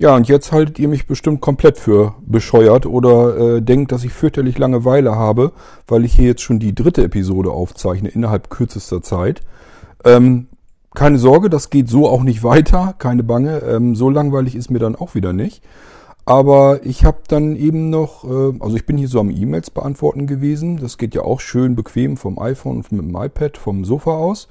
Ja, und jetzt haltet ihr mich bestimmt komplett für bescheuert oder äh, denkt, dass ich fürchterlich Langeweile habe, weil ich hier jetzt schon die dritte Episode aufzeichne innerhalb kürzester Zeit. Ähm, keine Sorge, das geht so auch nicht weiter, keine Bange. Ähm, so langweilig ist mir dann auch wieder nicht. Aber ich habe dann eben noch, äh, also ich bin hier so am E-Mails beantworten gewesen. Das geht ja auch schön bequem vom iPhone und mit dem iPad vom Sofa aus.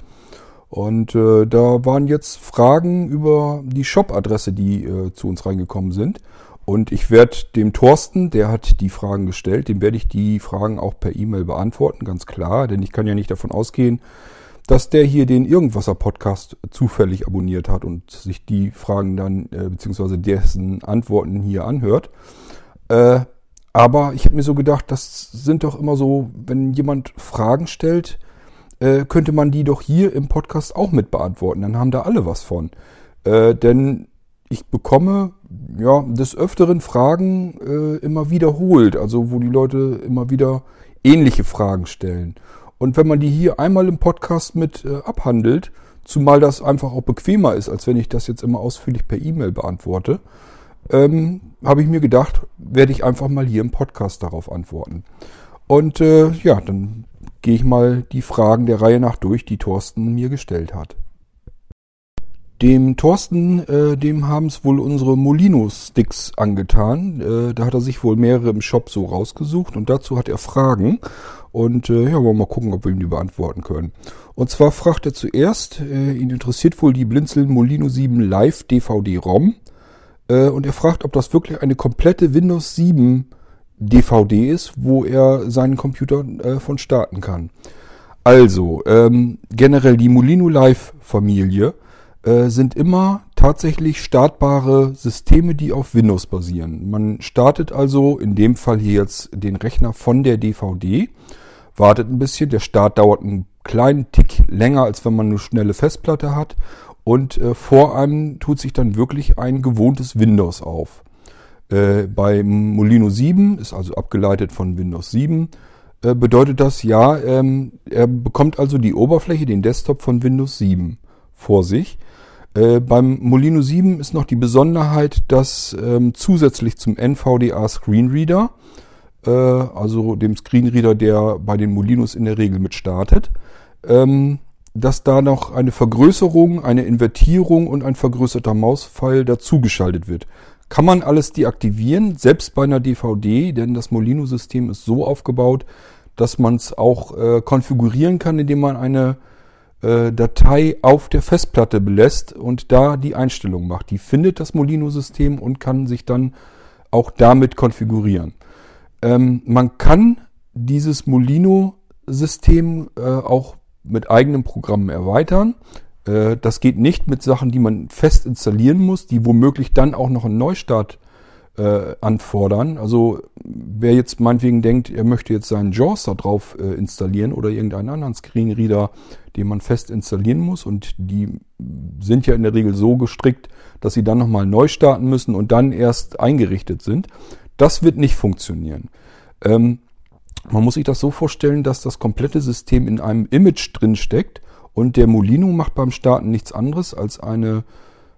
Und äh, da waren jetzt Fragen über die Shop-Adresse, die äh, zu uns reingekommen sind. Und ich werde dem Thorsten, der hat die Fragen gestellt, dem werde ich die Fragen auch per E-Mail beantworten, ganz klar. Denn ich kann ja nicht davon ausgehen, dass der hier den Irgendwasser-Podcast zufällig abonniert hat und sich die Fragen dann, äh, beziehungsweise dessen Antworten hier anhört. Äh, aber ich habe mir so gedacht, das sind doch immer so, wenn jemand Fragen stellt, äh, könnte man die doch hier im Podcast auch mit beantworten. Dann haben da alle was von. Äh, denn ich bekomme ja des Öfteren Fragen äh, immer wiederholt, also wo die Leute immer wieder ähnliche Fragen stellen. Und wenn man die hier einmal im Podcast mit äh, abhandelt, zumal das einfach auch bequemer ist, als wenn ich das jetzt immer ausführlich per E-Mail beantworte, ähm, habe ich mir gedacht, werde ich einfach mal hier im Podcast darauf antworten. Und äh, ja, dann gehe ich mal die Fragen der Reihe nach durch, die Thorsten mir gestellt hat. Dem Thorsten, äh, dem haben es wohl unsere Molino-Sticks angetan. Äh, da hat er sich wohl mehrere im Shop so rausgesucht und dazu hat er Fragen. Und äh, ja, wollen wir mal gucken, ob wir ihm die beantworten können. Und zwar fragt er zuerst, äh, ihn interessiert wohl die Blinzeln Molino 7 Live DVD-ROM. Äh, und er fragt, ob das wirklich eine komplette Windows 7 DVD ist, wo er seinen Computer äh, von starten kann. Also, ähm, generell die Molino Live Familie äh, sind immer tatsächlich startbare Systeme, die auf Windows basieren. Man startet also in dem Fall hier jetzt den Rechner von der DVD, wartet ein bisschen, der Start dauert einen kleinen Tick länger, als wenn man eine schnelle Festplatte hat und äh, vor einem tut sich dann wirklich ein gewohntes Windows auf. Äh, bei Molino 7 ist also abgeleitet von Windows 7. Äh, bedeutet das, ja, ähm, er bekommt also die Oberfläche, den Desktop von Windows 7 vor sich. Äh, beim Molino 7 ist noch die Besonderheit, dass ähm, zusätzlich zum NVDA Screenreader, äh, also dem Screenreader, der bei den Molinos in der Regel mit startet, ähm, dass da noch eine Vergrößerung, eine Invertierung und ein vergrößerter Mauspfeil dazugeschaltet wird. Kann man alles deaktivieren, selbst bei einer DVD, denn das Molino-System ist so aufgebaut, dass man es auch äh, konfigurieren kann, indem man eine äh, Datei auf der Festplatte belässt und da die Einstellung macht. Die findet das Molino-System und kann sich dann auch damit konfigurieren. Ähm, man kann dieses Molino-System äh, auch mit eigenen Programmen erweitern. Äh, das geht nicht mit Sachen, die man fest installieren muss, die womöglich dann auch noch einen Neustart äh, anfordern. Also wer jetzt meinetwegen denkt, er möchte jetzt seinen JAWS da drauf äh, installieren oder irgendeinen anderen Screenreader, den man fest installieren muss und die sind ja in der Regel so gestrickt, dass sie dann nochmal neu starten müssen und dann erst eingerichtet sind. Das wird nicht funktionieren. Ähm, man muss sich das so vorstellen, dass das komplette System in einem Image drin steckt und der Molino macht beim Starten nichts anderes, als eine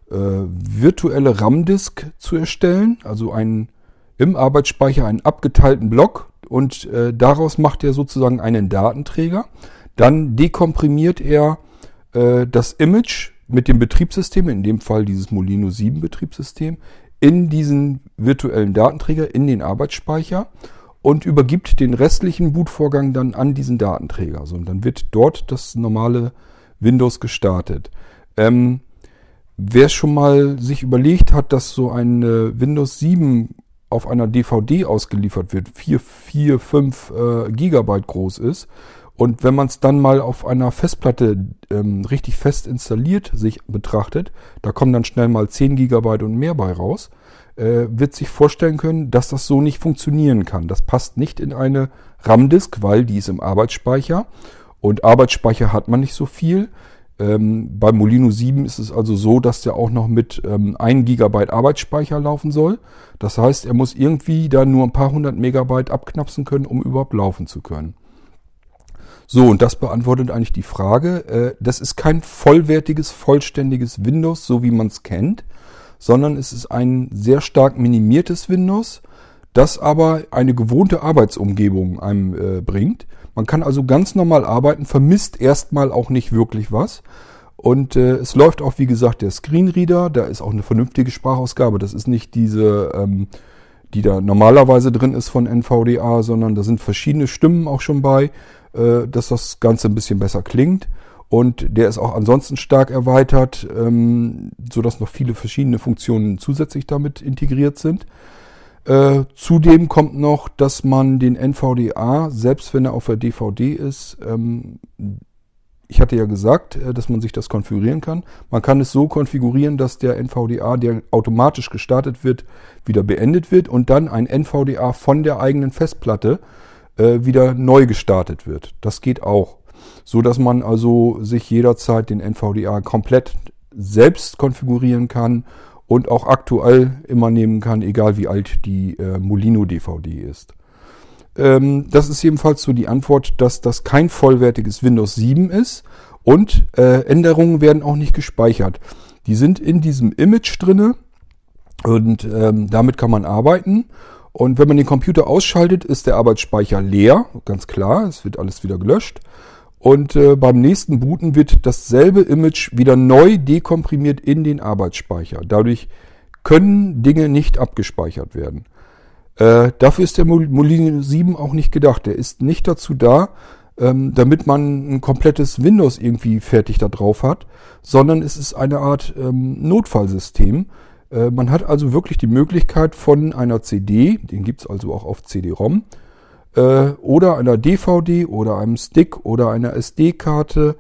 äh, virtuelle RAM-Disk zu erstellen, also einen, im Arbeitsspeicher einen abgeteilten Block und äh, daraus macht er sozusagen einen Datenträger. Dann dekomprimiert er äh, das Image mit dem Betriebssystem, in dem Fall dieses Molino 7 Betriebssystem, in diesen virtuellen Datenträger, in den Arbeitsspeicher und übergibt den restlichen Bootvorgang dann an diesen Datenträger. So, und dann wird dort das normale Windows gestartet. Ähm, wer schon mal sich überlegt hat, dass so ein äh, Windows 7 auf einer DVD ausgeliefert wird, 4, 4 5 äh, Gigabyte groß ist, und wenn man es dann mal auf einer Festplatte ähm, richtig fest installiert sich betrachtet, da kommen dann schnell mal 10 Gigabyte und mehr bei raus, äh, wird sich vorstellen können, dass das so nicht funktionieren kann. Das passt nicht in eine RAM-Disk, weil die ist im Arbeitsspeicher und Arbeitsspeicher hat man nicht so viel. Ähm, bei Molino 7 ist es also so, dass der auch noch mit ähm, 1 GB Arbeitsspeicher laufen soll. Das heißt, er muss irgendwie da nur ein paar hundert Megabyte abknapsen können, um überhaupt laufen zu können. So, und das beantwortet eigentlich die Frage. Äh, das ist kein vollwertiges, vollständiges Windows, so wie man es kennt, sondern es ist ein sehr stark minimiertes Windows, das aber eine gewohnte Arbeitsumgebung einem äh, bringt. Man kann also ganz normal arbeiten, vermisst erstmal auch nicht wirklich was. Und äh, es läuft auch, wie gesagt, der Screenreader, da ist auch eine vernünftige Sprachausgabe. Das ist nicht diese, ähm, die da normalerweise drin ist von NVDA, sondern da sind verschiedene Stimmen auch schon bei, äh, dass das Ganze ein bisschen besser klingt. Und der ist auch ansonsten stark erweitert, ähm, sodass noch viele verschiedene Funktionen zusätzlich damit integriert sind. Äh, zudem kommt noch, dass man den NVDA, selbst wenn er auf der DVD ist, ähm, ich hatte ja gesagt, äh, dass man sich das konfigurieren kann. Man kann es so konfigurieren, dass der NVDA, der automatisch gestartet wird, wieder beendet wird und dann ein NVDA von der eigenen Festplatte äh, wieder neu gestartet wird. Das geht auch. So dass man also sich jederzeit den NVDA komplett selbst konfigurieren kann und auch aktuell immer nehmen kann, egal wie alt die äh, Molino DVD ist. Ähm, das ist jedenfalls so die Antwort, dass das kein vollwertiges Windows 7 ist und äh, Änderungen werden auch nicht gespeichert. Die sind in diesem Image drinne und ähm, damit kann man arbeiten. Und wenn man den Computer ausschaltet, ist der Arbeitsspeicher leer, ganz klar, es wird alles wieder gelöscht. Und äh, beim nächsten Booten wird dasselbe Image wieder neu dekomprimiert in den Arbeitsspeicher. Dadurch können Dinge nicht abgespeichert werden. Äh, dafür ist der Molino 7 auch nicht gedacht. Der ist nicht dazu da, ähm, damit man ein komplettes Windows irgendwie fertig da drauf hat, sondern es ist eine Art ähm, Notfallsystem. Äh, man hat also wirklich die Möglichkeit von einer CD, den gibt's also auch auf CD-ROM, äh, oder einer DVD oder einem Stick oder einer SD-Karte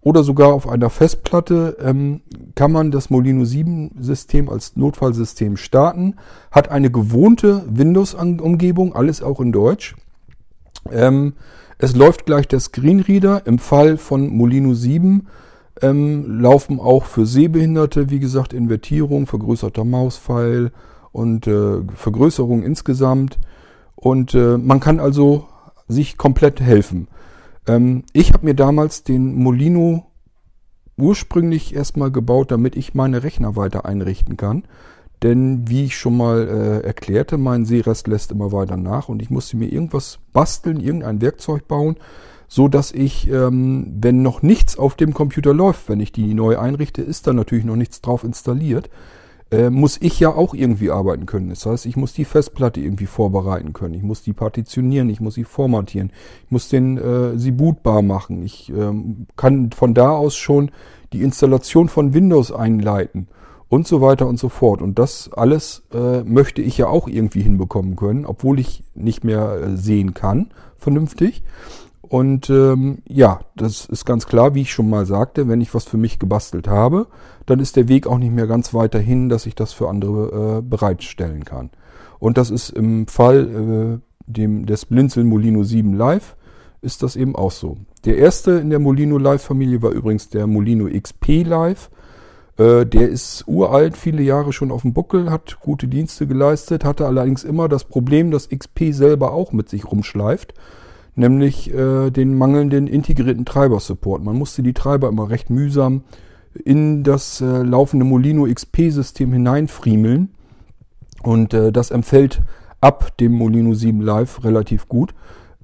oder sogar auf einer Festplatte ähm, kann man das Molino 7 System als Notfallsystem starten. Hat eine gewohnte Windows-Umgebung, alles auch in Deutsch. Ähm, es läuft gleich der Screenreader. Im Fall von Molino 7 ähm, laufen auch für Sehbehinderte, wie gesagt, Invertierung, vergrößerter Mauspfeil und äh, Vergrößerung insgesamt. Und äh, man kann also sich komplett helfen. Ähm, ich habe mir damals den Molino ursprünglich erstmal gebaut, damit ich meine Rechner weiter einrichten kann. Denn wie ich schon mal äh, erklärte, mein Seerest lässt immer weiter nach und ich musste mir irgendwas basteln, irgendein Werkzeug bauen, so dass ich, ähm, wenn noch nichts auf dem Computer läuft, wenn ich die neu einrichte, ist da natürlich noch nichts drauf installiert äh, muss ich ja auch irgendwie arbeiten können. Das heißt, ich muss die Festplatte irgendwie vorbereiten können. Ich muss die partitionieren, ich muss sie formatieren, ich muss den, äh, sie bootbar machen. Ich ähm, kann von da aus schon die Installation von Windows einleiten und so weiter und so fort. Und das alles äh, möchte ich ja auch irgendwie hinbekommen können, obwohl ich nicht mehr äh, sehen kann, vernünftig. Und ähm, ja, das ist ganz klar, wie ich schon mal sagte, wenn ich was für mich gebastelt habe, dann ist der Weg auch nicht mehr ganz weiter hin, dass ich das für andere äh, bereitstellen kann. Und das ist im Fall äh, dem, des Blinzel Molino 7 Live ist das eben auch so. Der erste in der Molino Live Familie war übrigens der Molino XP Live. Äh, der ist uralt, viele Jahre schon auf dem Buckel, hat gute Dienste geleistet, hatte allerdings immer das Problem, dass XP selber auch mit sich rumschleift nämlich äh, den mangelnden integrierten Treiber-Support. Man musste die Treiber immer recht mühsam in das äh, laufende Molino XP-System hineinfriemeln und äh, das empfällt ab dem Molino 7 Live relativ gut,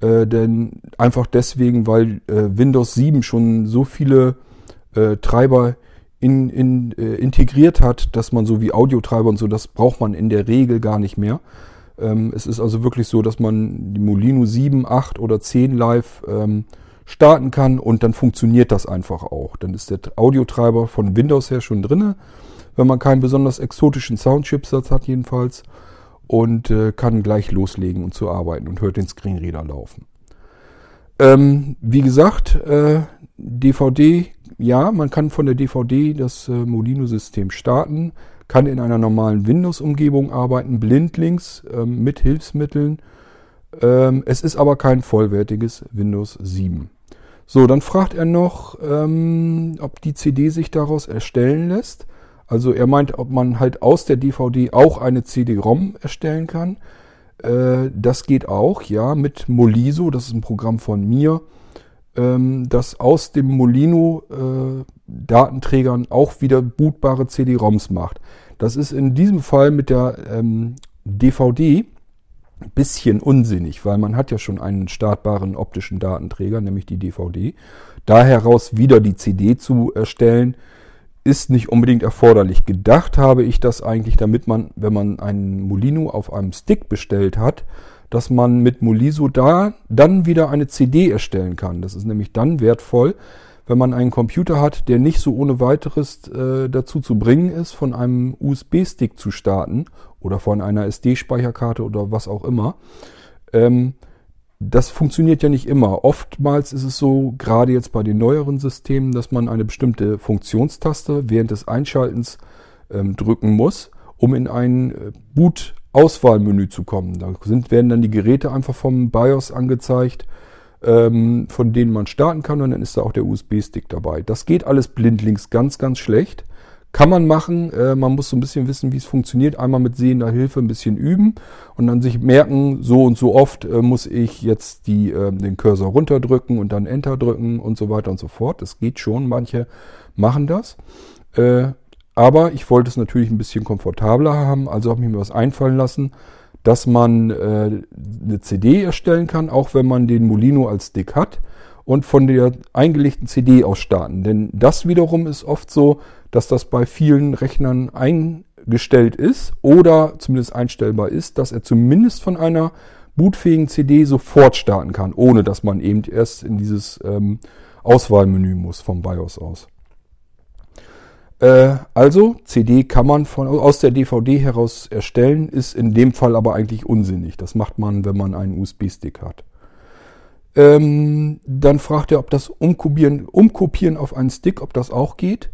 äh, denn einfach deswegen, weil äh, Windows 7 schon so viele äh, Treiber in, in, äh, integriert hat, dass man so wie Audiotreiber und so, das braucht man in der Regel gar nicht mehr. Ähm, es ist also wirklich so, dass man die Molino 7, 8 oder 10 live ähm, starten kann und dann funktioniert das einfach auch. Dann ist der Audiotreiber von Windows her schon drinne, wenn man keinen besonders exotischen Soundchipsatz hat jedenfalls und äh, kann gleich loslegen und zu arbeiten und hört den Screenreader laufen. Ähm, wie gesagt, äh, DVD, ja, man kann von der DVD das äh, Molino-System starten kann in einer normalen Windows-Umgebung arbeiten, blindlings ähm, mit Hilfsmitteln. Ähm, es ist aber kein vollwertiges Windows 7. So, dann fragt er noch, ähm, ob die CD sich daraus erstellen lässt. Also er meint, ob man halt aus der DVD auch eine CD-ROM erstellen kann. Äh, das geht auch, ja, mit Moliso, das ist ein Programm von mir, ähm, das aus dem Molino äh, Datenträgern auch wieder bootbare CD-ROMs macht. Das ist in diesem Fall mit der ähm, DVD bisschen unsinnig, weil man hat ja schon einen startbaren optischen Datenträger, nämlich die DVD. Da heraus wieder die CD zu erstellen, ist nicht unbedingt erforderlich. Gedacht habe ich das eigentlich, damit man, wenn man einen Molino auf einem Stick bestellt hat, dass man mit Moliso da dann wieder eine CD erstellen kann. Das ist nämlich dann wertvoll, wenn man einen Computer hat, der nicht so ohne weiteres äh, dazu zu bringen ist, von einem USB-Stick zu starten oder von einer SD-Speicherkarte oder was auch immer. Ähm, das funktioniert ja nicht immer. Oftmals ist es so, gerade jetzt bei den neueren Systemen, dass man eine bestimmte Funktionstaste während des Einschaltens ähm, drücken muss, um in ein äh, Boot-Auswahlmenü zu kommen. Da sind, werden dann die Geräte einfach vom BIOS angezeigt, ähm, von denen man starten kann und dann ist da auch der USB-Stick dabei. Das geht alles blindlings ganz, ganz schlecht. Kann man machen. Äh, man muss so ein bisschen wissen, wie es funktioniert. Einmal mit sehender Hilfe ein bisschen üben und dann sich merken, so und so oft äh, muss ich jetzt die, äh, den Cursor runterdrücken und dann Enter drücken und so weiter und so fort. Das geht schon. Manche machen das. Äh, aber ich wollte es natürlich ein bisschen komfortabler haben. Also habe ich mir was einfallen lassen, dass man äh, eine CD erstellen kann, auch wenn man den Molino als Stick hat und von der eingelegten CD aus starten. Denn das wiederum ist oft so, dass das bei vielen Rechnern eingestellt ist oder zumindest einstellbar ist, dass er zumindest von einer bootfähigen CD sofort starten kann, ohne dass man eben erst in dieses ähm, Auswahlmenü muss vom BIOS aus. Äh, also CD kann man von, aus der DVD heraus erstellen, ist in dem Fall aber eigentlich unsinnig. Das macht man, wenn man einen USB-Stick hat. Ähm, dann fragt er, ob das Umkopieren, Umkopieren auf einen Stick, ob das auch geht.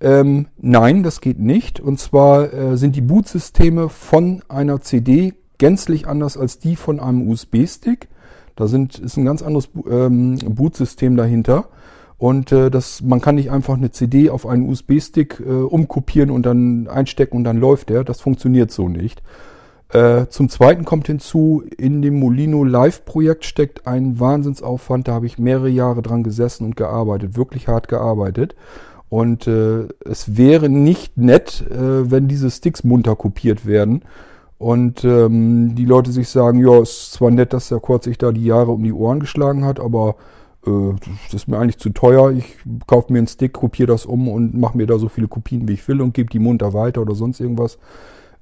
Ähm, nein, das geht nicht. Und zwar äh, sind die Bootsysteme von einer CD gänzlich anders als die von einem USB-Stick. Da sind, ist ein ganz anderes ähm, Bootsystem dahinter. Und äh, das, man kann nicht einfach eine CD auf einen USB-Stick äh, umkopieren und dann einstecken und dann läuft der. Das funktioniert so nicht. Äh, zum Zweiten kommt hinzu, in dem Molino Live-Projekt steckt ein Wahnsinnsaufwand. Da habe ich mehrere Jahre dran gesessen und gearbeitet, wirklich hart gearbeitet. Und äh, es wäre nicht nett, äh, wenn diese Sticks munter kopiert werden. Und ähm, die Leute sich sagen, ja, ist zwar nett, dass der Kurt sich da die Jahre um die Ohren geschlagen hat, aber das ist mir eigentlich zu teuer. Ich kaufe mir einen Stick, kopiere das um und mache mir da so viele Kopien, wie ich will und gebe die munter weiter oder sonst irgendwas.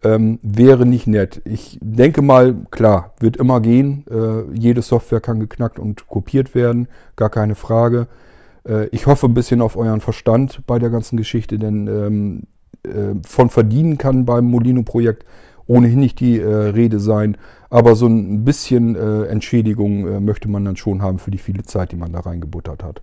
Ähm, wäre nicht nett. Ich denke mal, klar, wird immer gehen. Äh, jede Software kann geknackt und kopiert werden, gar keine Frage. Äh, ich hoffe ein bisschen auf euren Verstand bei der ganzen Geschichte, denn ähm, äh, von verdienen kann beim Molino-Projekt ohnehin nicht die äh, Rede sein. Aber so ein bisschen äh, Entschädigung äh, möchte man dann schon haben für die viele Zeit, die man da reingebuttert hat.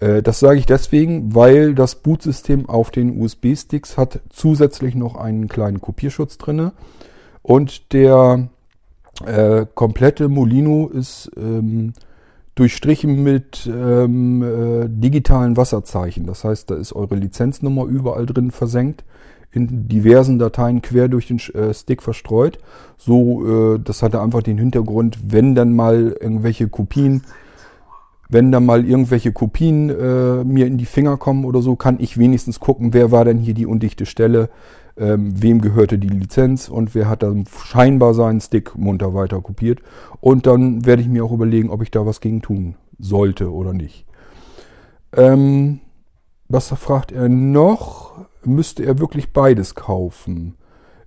Äh, das sage ich deswegen, weil das Bootsystem auf den USB-Sticks hat zusätzlich noch einen kleinen Kopierschutz drinne und der äh, komplette Molino ist ähm, durchstrichen mit ähm, äh, digitalen Wasserzeichen. Das heißt, da ist eure Lizenznummer überall drin versenkt, in diversen Dateien quer durch den äh, Stick verstreut. So, äh, das hatte einfach den Hintergrund, wenn dann mal irgendwelche Kopien, wenn dann mal irgendwelche Kopien äh, mir in die Finger kommen oder so, kann ich wenigstens gucken, wer war denn hier die undichte Stelle, ähm, wem gehörte die Lizenz und wer hat dann scheinbar seinen Stick munter weiter kopiert. Und dann werde ich mir auch überlegen, ob ich da was gegen tun sollte oder nicht. Ähm, was fragt er noch? Müsste er wirklich beides kaufen?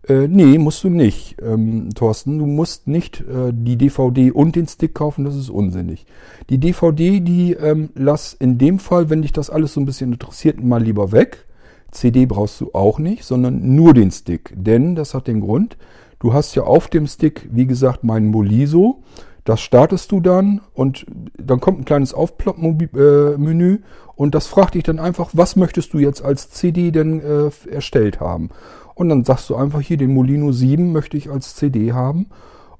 Äh, nee, musst du nicht, ähm, Thorsten. Du musst nicht äh, die DVD und den Stick kaufen, das ist unsinnig. Die DVD, die ähm, lass in dem Fall, wenn dich das alles so ein bisschen interessiert, mal lieber weg. CD brauchst du auch nicht, sondern nur den Stick. Denn das hat den Grund, du hast ja auf dem Stick, wie gesagt, mein Moliso. Das startest du dann und dann kommt ein kleines Aufplopp-Menü und das fragt dich dann einfach, was möchtest du jetzt als CD denn äh, erstellt haben? Und dann sagst du einfach hier, den Molino 7 möchte ich als CD haben.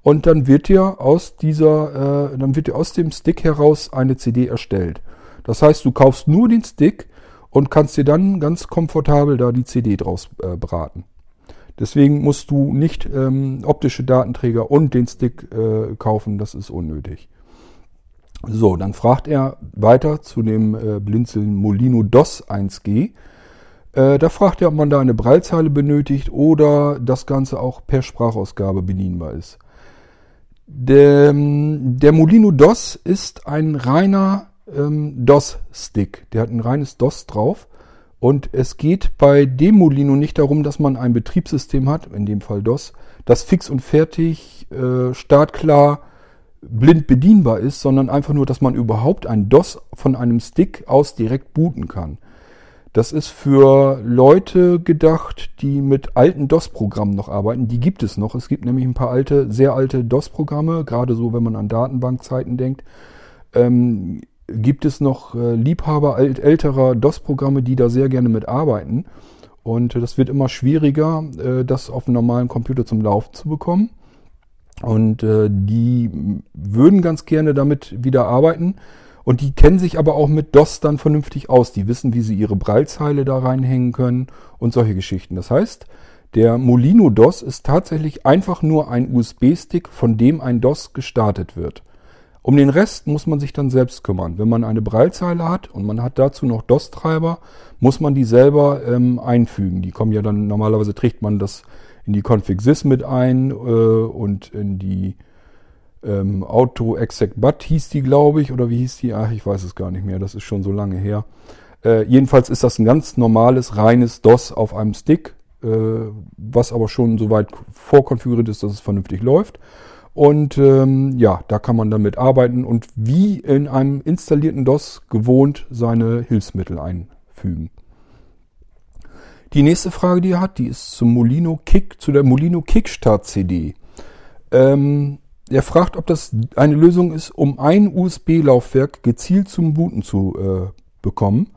Und dann wird dir aus dieser, äh, dann wird dir aus dem Stick heraus eine CD erstellt. Das heißt, du kaufst nur den Stick und kannst dir dann ganz komfortabel da die CD draus äh, braten. Deswegen musst du nicht ähm, optische Datenträger und den Stick äh, kaufen, das ist unnötig. So, dann fragt er weiter zu dem äh, Blinzeln Molino DOS 1G. Äh, da fragt er, ob man da eine Braillezeile benötigt oder das Ganze auch per Sprachausgabe bedienbar ist. Der, der Molino DOS ist ein reiner ähm, DOS-Stick. Der hat ein reines DOS drauf. Und es geht bei dem Molino nicht darum, dass man ein Betriebssystem hat, in dem Fall DOS, das fix und fertig, äh, startklar, blind bedienbar ist, sondern einfach nur, dass man überhaupt ein DOS von einem Stick aus direkt booten kann. Das ist für Leute gedacht, die mit alten DOS-Programmen noch arbeiten. Die gibt es noch. Es gibt nämlich ein paar alte, sehr alte DOS-Programme, gerade so, wenn man an Datenbankzeiten denkt. Ähm, gibt es noch äh, Liebhaber ält älterer DOS-Programme, die da sehr gerne mitarbeiten. Und das wird immer schwieriger, äh, das auf einem normalen Computer zum Laufen zu bekommen. Und äh, die würden ganz gerne damit wieder arbeiten. Und die kennen sich aber auch mit DOS dann vernünftig aus. Die wissen, wie sie ihre Breilzeile da reinhängen können und solche Geschichten. Das heißt, der Molino DOS ist tatsächlich einfach nur ein USB-Stick, von dem ein DOS gestartet wird. Um den Rest muss man sich dann selbst kümmern. Wenn man eine Breilzeile hat und man hat dazu noch DOS-Treiber, muss man die selber ähm, einfügen. Die kommen ja dann, normalerweise trägt man das in die Config-Sys mit ein äh, und in die ähm, Auto Exec But hieß die, glaube ich, oder wie hieß die? Ach, ich weiß es gar nicht mehr, das ist schon so lange her. Äh, jedenfalls ist das ein ganz normales, reines DOS auf einem Stick, äh, was aber schon so weit vorkonfiguriert ist, dass es vernünftig läuft. Und ähm, ja, da kann man damit arbeiten und wie in einem installierten DOS gewohnt seine Hilfsmittel einfügen. Die nächste Frage, die er hat, die ist zum Molino Kick, zu der Molino Kickstart CD. Ähm, er fragt, ob das eine Lösung ist, um ein USB-Laufwerk gezielt zum Booten zu äh, bekommen.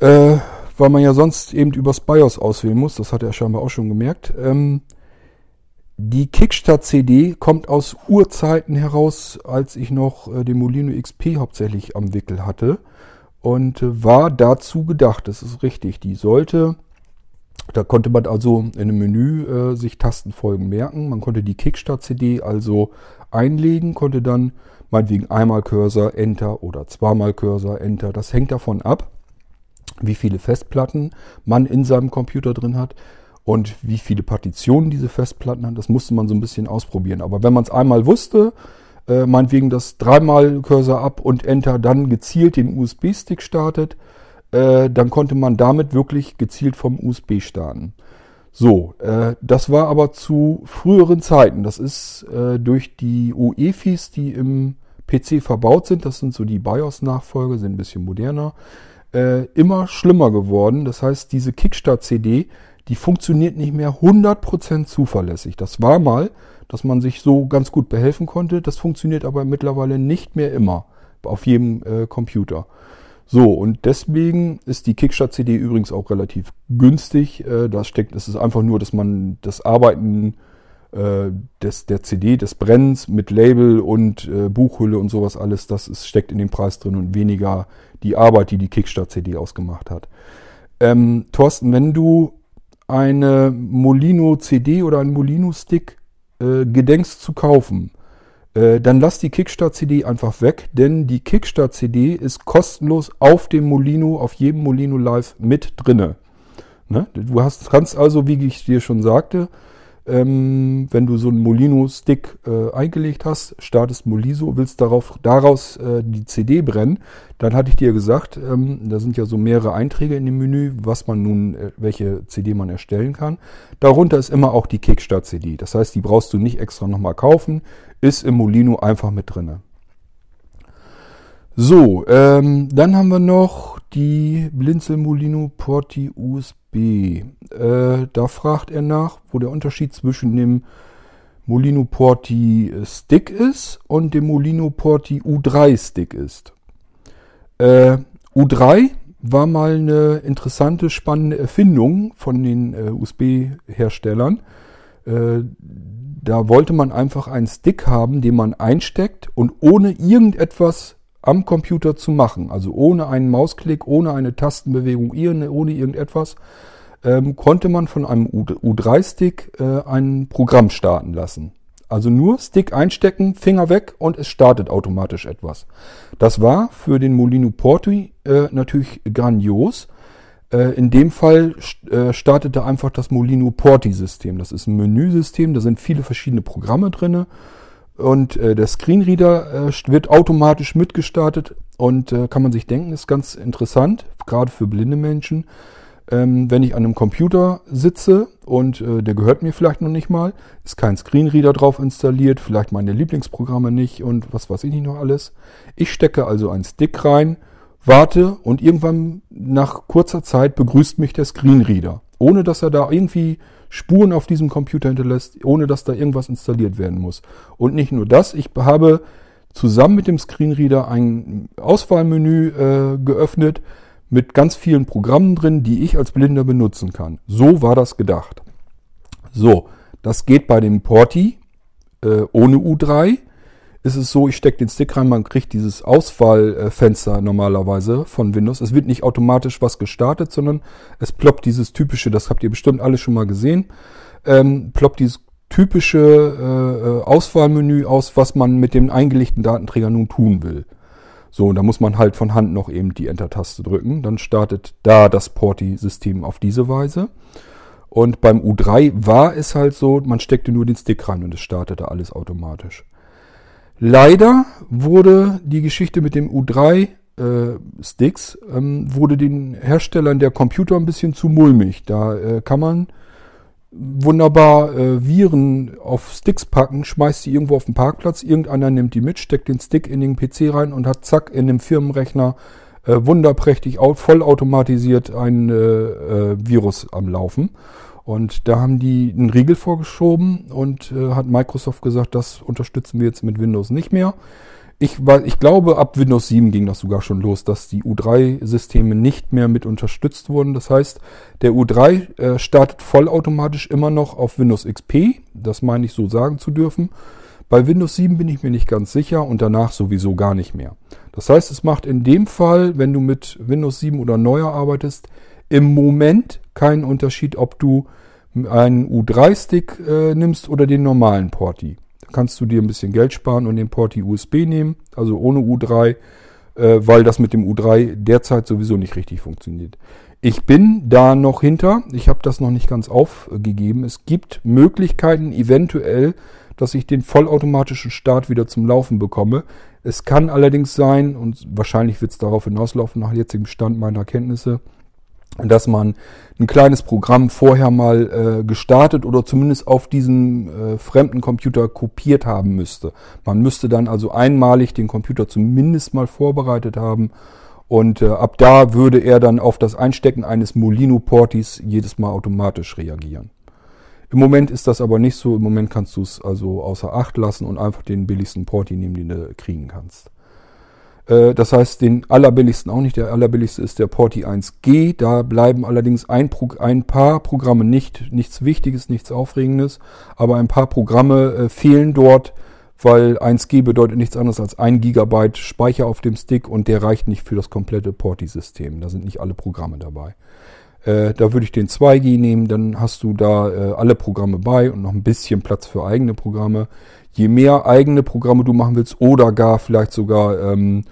Äh, weil man ja sonst eben übers BIOS auswählen muss. Das hat er scheinbar auch schon gemerkt. Ähm, die Kickstart-CD kommt aus Urzeiten heraus, als ich noch äh, den Molino XP hauptsächlich am Wickel hatte. Und äh, war dazu gedacht, das ist richtig. Die sollte da konnte man also in einem Menü äh, sich Tastenfolgen merken. Man konnte die Kickstart-CD also einlegen, konnte dann meinetwegen einmal Cursor, Enter oder zweimal Cursor, Enter. Das hängt davon ab, wie viele Festplatten man in seinem Computer drin hat und wie viele Partitionen diese Festplatten haben. Das musste man so ein bisschen ausprobieren. Aber wenn man es einmal wusste, äh, meinetwegen das dreimal Cursor ab und Enter dann gezielt den USB-Stick startet, äh, dann konnte man damit wirklich gezielt vom USB starten. So, äh, das war aber zu früheren Zeiten. Das ist äh, durch die UEFIs, die im PC verbaut sind, das sind so die BIOS-Nachfolge, sind ein bisschen moderner, äh, immer schlimmer geworden. Das heißt, diese Kickstart-CD, die funktioniert nicht mehr 100% zuverlässig. Das war mal, dass man sich so ganz gut behelfen konnte. Das funktioniert aber mittlerweile nicht mehr immer auf jedem äh, Computer. So, und deswegen ist die Kickstart-CD übrigens auch relativ günstig. Äh, da steckt, es ist einfach nur, dass man das Arbeiten äh, des, der CD, des Brennens mit Label und äh, Buchhülle und sowas alles, das ist, steckt in dem Preis drin und weniger die Arbeit, die die Kickstart-CD ausgemacht hat. Ähm, Thorsten, wenn du eine Molino CD oder einen Molino Stick äh, gedenkst zu kaufen, äh, dann lass die Kickstart-CD einfach weg, denn die Kickstart-CD ist kostenlos auf dem Molino, auf jedem Molino Live mit drinne. Ne? Du hast, kannst also, wie ich dir schon sagte, ähm, wenn du so einen Molino-Stick äh, eingelegt hast, startest Moliso, willst darauf, daraus äh, die CD brennen, dann hatte ich dir gesagt, ähm, da sind ja so mehrere Einträge in dem Menü, was man nun, äh, welche CD man erstellen kann. Darunter ist immer auch die Kickstart-CD. Das heißt, die brauchst du nicht extra nochmal kaufen, ist im Molino einfach mit drinne. So, ähm, dann haben wir noch die Blinzel Molino Porti USB. Äh, da fragt er nach, wo der Unterschied zwischen dem Molino Porti Stick ist und dem Molino Porti U3 Stick ist. Äh, U3 war mal eine interessante, spannende Erfindung von den äh, USB-Herstellern. Äh, da wollte man einfach einen Stick haben, den man einsteckt und ohne irgendetwas am Computer zu machen. Also ohne einen Mausklick, ohne eine Tastenbewegung, ohne irgendetwas, ähm, konnte man von einem U3-Stick äh, ein Programm starten lassen. Also nur Stick einstecken, Finger weg und es startet automatisch etwas. Das war für den Molino Porti äh, natürlich grandios. Äh, in dem Fall äh, startete einfach das Molino Porti-System. Das ist ein Menüsystem, da sind viele verschiedene Programme drinne und äh, der Screenreader äh, wird automatisch mitgestartet und äh, kann man sich denken, ist ganz interessant, gerade für blinde Menschen. Ähm, wenn ich an einem Computer sitze und äh, der gehört mir vielleicht noch nicht mal, ist kein Screenreader drauf installiert, vielleicht meine Lieblingsprogramme nicht und was weiß ich nicht noch alles. Ich stecke also einen Stick rein, warte und irgendwann nach kurzer Zeit begrüßt mich der Screenreader, ohne dass er da irgendwie Spuren auf diesem Computer hinterlässt, ohne dass da irgendwas installiert werden muss. Und nicht nur das, ich habe zusammen mit dem Screenreader ein Auswahlmenü äh, geöffnet mit ganz vielen Programmen drin, die ich als Blinder benutzen kann. So war das gedacht. So, das geht bei dem Porti äh, ohne U3 ist es so, ich stecke den Stick rein, man kriegt dieses Auswahlfenster normalerweise von Windows. Es wird nicht automatisch was gestartet, sondern es ploppt dieses typische, das habt ihr bestimmt alle schon mal gesehen, ähm, ploppt dieses typische äh, äh, Auswahlmenü aus, was man mit dem eingelegten Datenträger nun tun will. So, da muss man halt von Hand noch eben die Enter-Taste drücken. Dann startet da das Porti-System auf diese Weise. Und beim U3 war es halt so, man steckte nur den Stick rein und es startete alles automatisch. Leider wurde die Geschichte mit dem U3 äh, Sticks ähm, wurde den Herstellern der Computer ein bisschen zu mulmig. Da äh, kann man wunderbar äh, Viren auf Sticks packen, schmeißt die irgendwo auf den Parkplatz, irgendeiner nimmt die mit, steckt den Stick in den PC rein und hat zack in dem Firmenrechner äh, wunderprächtig vollautomatisiert ein äh, äh, Virus am Laufen. Und da haben die einen Riegel vorgeschoben und äh, hat Microsoft gesagt, das unterstützen wir jetzt mit Windows nicht mehr. Ich, ich glaube, ab Windows 7 ging das sogar schon los, dass die U3-Systeme nicht mehr mit unterstützt wurden. Das heißt, der U3 äh, startet vollautomatisch immer noch auf Windows XP. Das meine ich so sagen zu dürfen. Bei Windows 7 bin ich mir nicht ganz sicher und danach sowieso gar nicht mehr. Das heißt, es macht in dem Fall, wenn du mit Windows 7 oder neuer arbeitest, im Moment keinen Unterschied, ob du einen U3-Stick äh, nimmst oder den normalen Porti. Da kannst du dir ein bisschen Geld sparen und den Porti USB nehmen, also ohne U3, äh, weil das mit dem U3 derzeit sowieso nicht richtig funktioniert. Ich bin da noch hinter. Ich habe das noch nicht ganz aufgegeben. Es gibt Möglichkeiten, eventuell, dass ich den vollautomatischen Start wieder zum Laufen bekomme. Es kann allerdings sein, und wahrscheinlich wird es darauf hinauslaufen, nach jetzigem Stand meiner Kenntnisse, dass man ein kleines Programm vorher mal äh, gestartet oder zumindest auf diesem äh, fremden Computer kopiert haben müsste. Man müsste dann also einmalig den Computer zumindest mal vorbereitet haben und äh, ab da würde er dann auf das Einstecken eines Molino Portis jedes Mal automatisch reagieren. Im Moment ist das aber nicht so. Im Moment kannst du es also außer Acht lassen und einfach den billigsten Porti nehmen, den du kriegen kannst. Äh, das heißt, den allerbilligsten auch nicht. Der allerbilligste ist der Porti 1G. Da bleiben allerdings ein, ein, paar Programme nicht, nichts Wichtiges, nichts Aufregendes, aber ein paar Programme äh, fehlen dort, weil 1G bedeutet nichts anderes als ein Gigabyte Speicher auf dem Stick und der reicht nicht für das komplette Porti-System. Da sind nicht alle Programme dabei. Äh, da würde ich den 2G nehmen, dann hast du da äh, alle Programme bei und noch ein bisschen Platz für eigene Programme je mehr eigene Programme du machen willst oder gar vielleicht sogar ähm,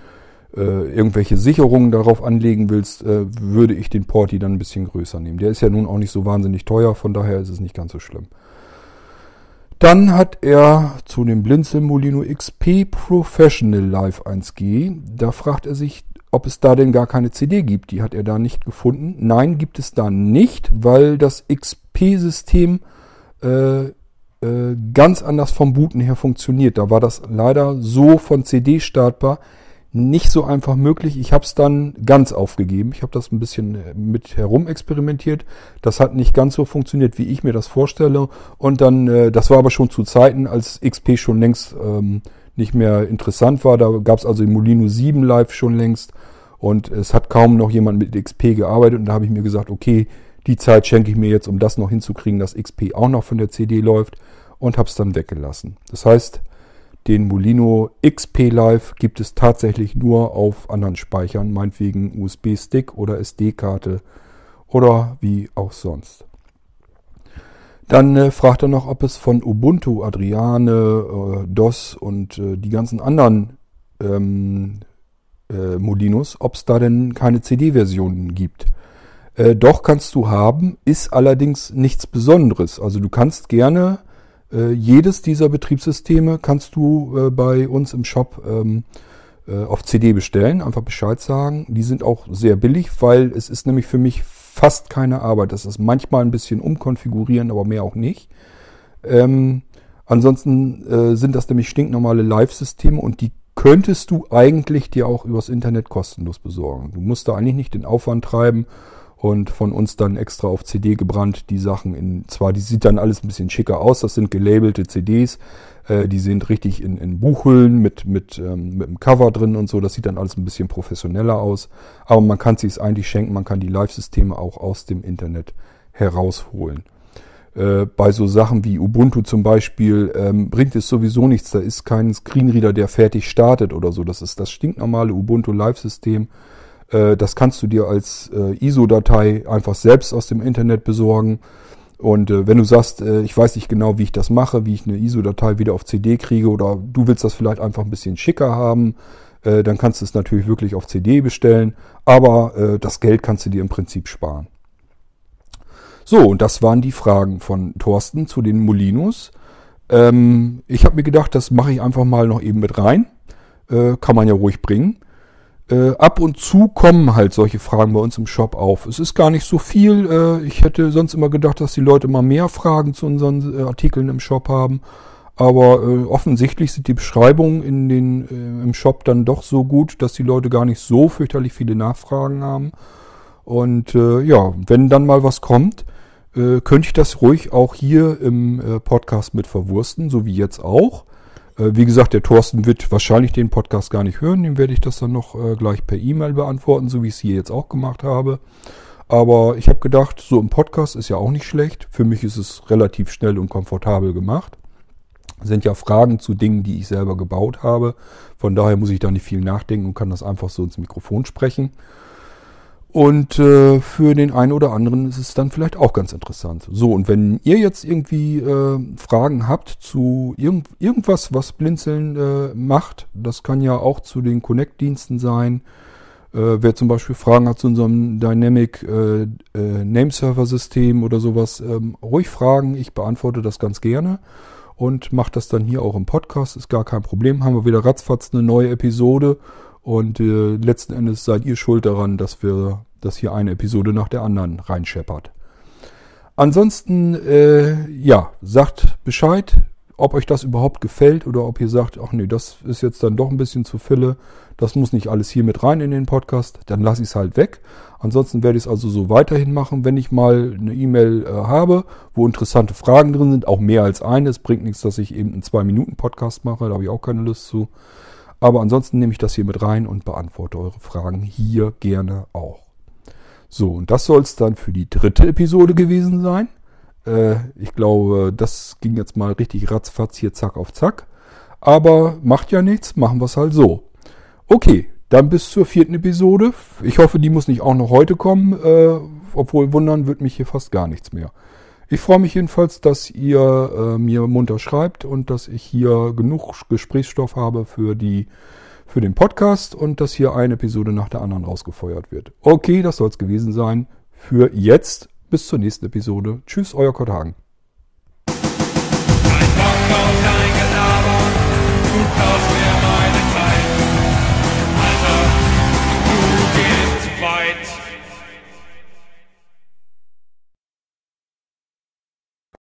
äh, irgendwelche Sicherungen darauf anlegen willst, äh, würde ich den Porti dann ein bisschen größer nehmen. Der ist ja nun auch nicht so wahnsinnig teuer, von daher ist es nicht ganz so schlimm. Dann hat er zu dem Blinzeln Molino XP Professional Live 1G, da fragt er sich, ob es da denn gar keine CD gibt. Die hat er da nicht gefunden. Nein, gibt es da nicht, weil das XP-System äh, äh, ganz anders vom Booten her funktioniert. Da war das leider so von CD startbar nicht so einfach möglich. Ich habe es dann ganz aufgegeben. Ich habe das ein bisschen äh, mit herum experimentiert. Das hat nicht ganz so funktioniert, wie ich mir das vorstelle. Und dann, äh, das war aber schon zu Zeiten, als XP schon längst ähm, nicht mehr interessant war. Da gab es also im Molino 7 Live schon längst. Und es hat kaum noch jemand mit XP gearbeitet. Und da habe ich mir gesagt, okay, die Zeit schenke ich mir jetzt, um das noch hinzukriegen, dass XP auch noch von der CD läuft und habe es dann weggelassen. Das heißt, den Molino XP Live gibt es tatsächlich nur auf anderen Speichern, meinetwegen USB-Stick oder SD-Karte oder wie auch sonst. Dann äh, fragt er noch, ob es von Ubuntu, Adriane, äh, DOS und äh, die ganzen anderen ähm, äh, Molinos, ob es da denn keine CD-Versionen gibt. Äh, doch kannst du haben, ist allerdings nichts Besonderes. Also du kannst gerne äh, jedes dieser Betriebssysteme kannst du bei uns im Shop ähm, äh, auf CD bestellen. Einfach Bescheid sagen. Die sind auch sehr billig, weil es ist nämlich für mich fast keine Arbeit. Das ist manchmal ein bisschen umkonfigurieren, aber mehr auch nicht. Ähm, ansonsten äh, sind das nämlich stinknormale Live-Systeme und die könntest du eigentlich dir auch übers Internet kostenlos besorgen. Du musst da eigentlich nicht den Aufwand treiben und von uns dann extra auf CD gebrannt die Sachen in, zwar die sieht dann alles ein bisschen schicker aus, das sind gelabelte CDs, äh, die sind richtig in, in Buchhüllen mit, mit, ähm, mit einem Cover drin und so, das sieht dann alles ein bisschen professioneller aus, aber man kann sich eigentlich schenken, man kann die Live-Systeme auch aus dem Internet herausholen. Äh, bei so Sachen wie Ubuntu zum Beispiel ähm, bringt es sowieso nichts. Da ist kein Screenreader, der fertig startet oder so. Das ist das stinknormale Ubuntu Live-System. Äh, das kannst du dir als äh, ISO-Datei einfach selbst aus dem Internet besorgen. Und äh, wenn du sagst, ich weiß nicht genau, wie ich das mache, wie ich eine ISO-Datei wieder auf CD kriege oder du willst das vielleicht einfach ein bisschen schicker haben, dann kannst du es natürlich wirklich auf CD bestellen. Aber das Geld kannst du dir im Prinzip sparen. So, und das waren die Fragen von Thorsten zu den Molinos. Ähm, ich habe mir gedacht, das mache ich einfach mal noch eben mit rein. Kann man ja ruhig bringen. Äh, ab und zu kommen halt solche Fragen bei uns im Shop auf. Es ist gar nicht so viel. Äh, ich hätte sonst immer gedacht, dass die Leute mal mehr Fragen zu unseren äh, Artikeln im Shop haben. Aber äh, offensichtlich sind die Beschreibungen in den, äh, im Shop dann doch so gut, dass die Leute gar nicht so fürchterlich viele Nachfragen haben. Und äh, ja, wenn dann mal was kommt, könnte ich das ruhig auch hier im Podcast mit verwursten, so wie jetzt auch. Äh, wie gesagt, der Thorsten wird wahrscheinlich den Podcast gar nicht hören. Dem werde ich das dann noch äh, gleich per E-Mail beantworten, so wie ich es hier jetzt auch gemacht habe. Aber ich habe gedacht, so im Podcast ist ja auch nicht schlecht. Für mich ist es relativ schnell und komfortabel gemacht. Sind ja Fragen zu Dingen, die ich selber gebaut habe. Von daher muss ich da nicht viel nachdenken und kann das einfach so ins Mikrofon sprechen. Und äh, für den einen oder anderen ist es dann vielleicht auch ganz interessant. So, und wenn ihr jetzt irgendwie äh, Fragen habt zu irgend, irgendwas, was Blinzeln äh, macht, das kann ja auch zu den Connect-Diensten sein. Äh, wer zum Beispiel Fragen hat zu unserem Dynamic äh, äh, Nameserver-System oder sowas, ähm, ruhig fragen. Ich beantworte das ganz gerne und mache das dann hier auch im Podcast. Ist gar kein Problem. Haben wir wieder ratzfatz eine neue Episode und äh, letzten Endes seid ihr schuld daran, dass wir, dass hier eine Episode nach der anderen reinscheppert. Ansonsten, äh, ja, sagt Bescheid, ob euch das überhaupt gefällt oder ob ihr sagt, ach nee, das ist jetzt dann doch ein bisschen zu Fülle. Das muss nicht alles hier mit rein in den Podcast. Dann lasse ich es halt weg. Ansonsten werde ich es also so weiterhin machen, wenn ich mal eine E-Mail äh, habe, wo interessante Fragen drin sind, auch mehr als eine. Es bringt nichts, dass ich eben einen 2-Minuten-Podcast mache, da habe ich auch keine Lust zu. Aber ansonsten nehme ich das hier mit rein und beantworte eure Fragen hier gerne auch. So, und das soll es dann für die dritte Episode gewesen sein. Äh, ich glaube, das ging jetzt mal richtig ratzfatz hier zack auf zack. Aber macht ja nichts, machen wir es halt so. Okay, dann bis zur vierten Episode. Ich hoffe, die muss nicht auch noch heute kommen. Äh, obwohl wundern wird mich hier fast gar nichts mehr. Ich freue mich jedenfalls, dass ihr äh, mir munter schreibt und dass ich hier genug Gesprächsstoff habe für die für den Podcast und dass hier eine Episode nach der anderen rausgefeuert wird. Okay, das soll es gewesen sein für jetzt. Bis zur nächsten Episode. Tschüss, euer Kurt Hagen.